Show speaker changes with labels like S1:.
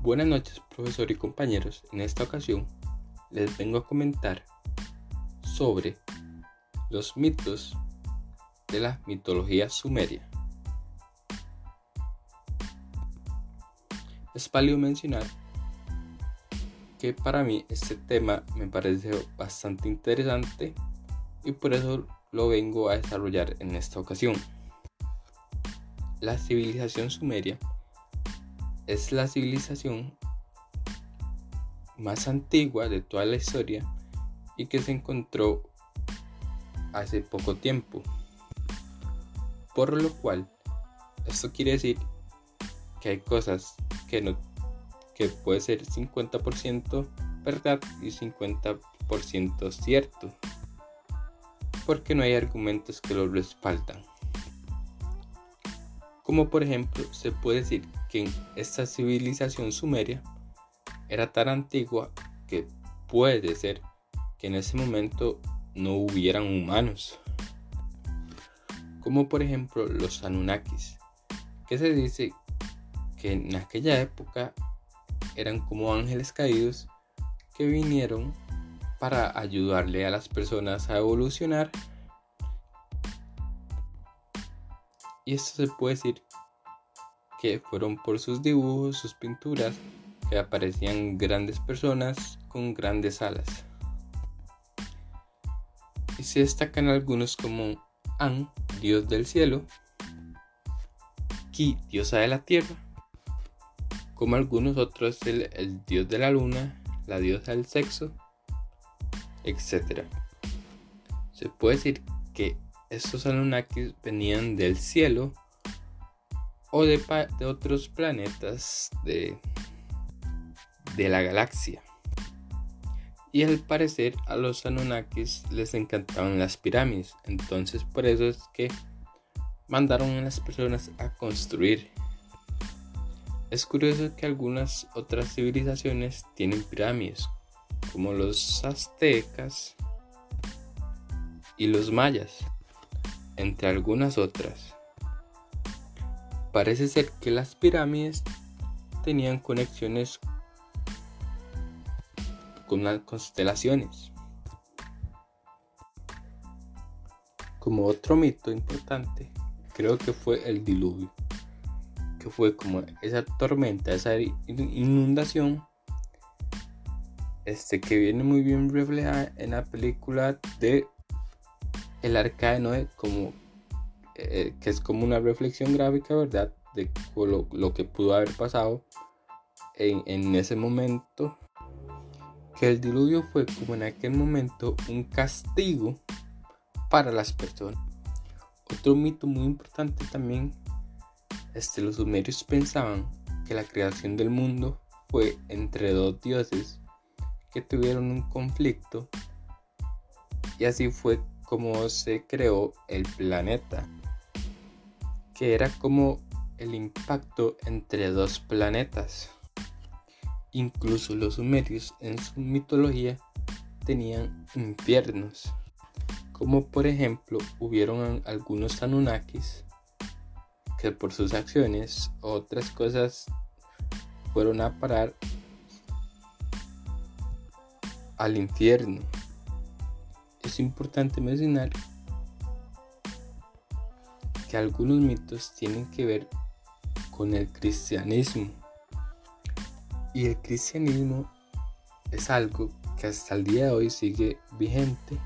S1: Buenas noches, profesor y compañeros. En esta ocasión les vengo a comentar sobre los mitos de la mitología sumeria. Es válido mencionar que para mí este tema me parece bastante interesante y por eso lo vengo a desarrollar en esta ocasión. La civilización sumeria es la civilización más antigua de toda la historia y que se encontró hace poco tiempo. Por lo cual, esto quiere decir que hay cosas que no que puede ser 50% verdad y 50% cierto. Porque no hay argumentos que lo respaldan. Como por ejemplo, se puede decir que esta civilización sumeria era tan antigua que puede ser que en ese momento no hubieran humanos. Como por ejemplo los Anunnakis, que se dice que en aquella época eran como ángeles caídos que vinieron para ayudarle a las personas a evolucionar. Y esto se puede decir que fueron por sus dibujos, sus pinturas, que aparecían grandes personas con grandes alas. Y se destacan algunos como An, dios del cielo, Ki, diosa de la tierra, como algunos otros el, dios de la luna, la diosa del sexo, etc. Se puede decir que estos Anunnakis venían del cielo o de, otros planetas de, de la galaxia. Y al parecer a los Anunnakis les encantaban las pirámides. Entonces por eso es que mandaron a las personas a construir. Es curioso que algunas otras civilizaciones tienen pirámides, como los aztecas y los mayas, entre algunas otras. Parece ser que las pirámides tenían conexiones con las constelaciones. Como otro mito importante, creo que fue el diluvio, que fue como esa tormenta, esa inundación, este que viene muy bien reflejada en la película de El Arca de como eh, que es como una reflexión gráfica, ¿verdad? De lo, que pudo haber pasado en, en, ese momento. Que el diluvio fue como en aquel momento un castigo para las personas. Otro mito muy importante también, este, los sumerios pensaban que la creación del mundo fue entre dos dioses que tuvieron un conflicto y así fue como se creó el planeta que era como el impacto entre dos planetas. Incluso los sumerios en su mitología tenían infiernos, como por ejemplo hubieron algunos Anunnakis que por sus acciones otras cosas fueron a parar al infierno. Es importante mencionar que algunos mitos tienen que ver con el cristianismo. Y el cristianismo es algo que hasta el día de hoy sigue vigente